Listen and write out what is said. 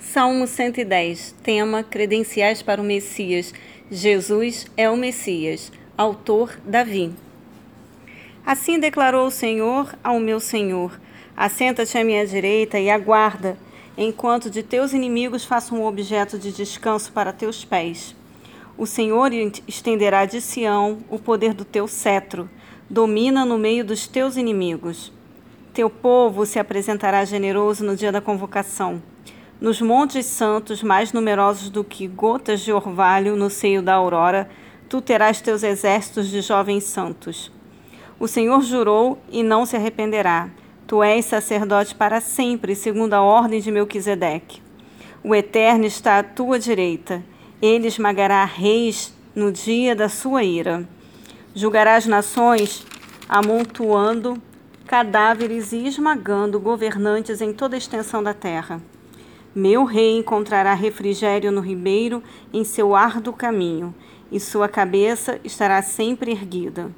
Salmo 110, tema Credenciais para o Messias. Jesus é o Messias. Autor Davi. Assim declarou o Senhor ao meu Senhor: Assenta-te à minha direita e aguarda, enquanto de teus inimigos faço um objeto de descanso para teus pés. O Senhor estenderá de Sião o poder do teu cetro, domina no meio dos teus inimigos. Teu povo se apresentará generoso no dia da convocação nos montes santos, mais numerosos do que gotas de orvalho no seio da aurora, tu terás teus exércitos de jovens santos. O Senhor jurou e não se arrependerá. Tu és sacerdote para sempre, segundo a ordem de Melquisedeque. O Eterno está à tua direita. Ele esmagará reis no dia da sua ira. Julgará as nações, amontoando cadáveres e esmagando governantes em toda a extensão da terra. Meu rei encontrará refrigério no ribeiro em seu árduo caminho, e sua cabeça estará sempre erguida.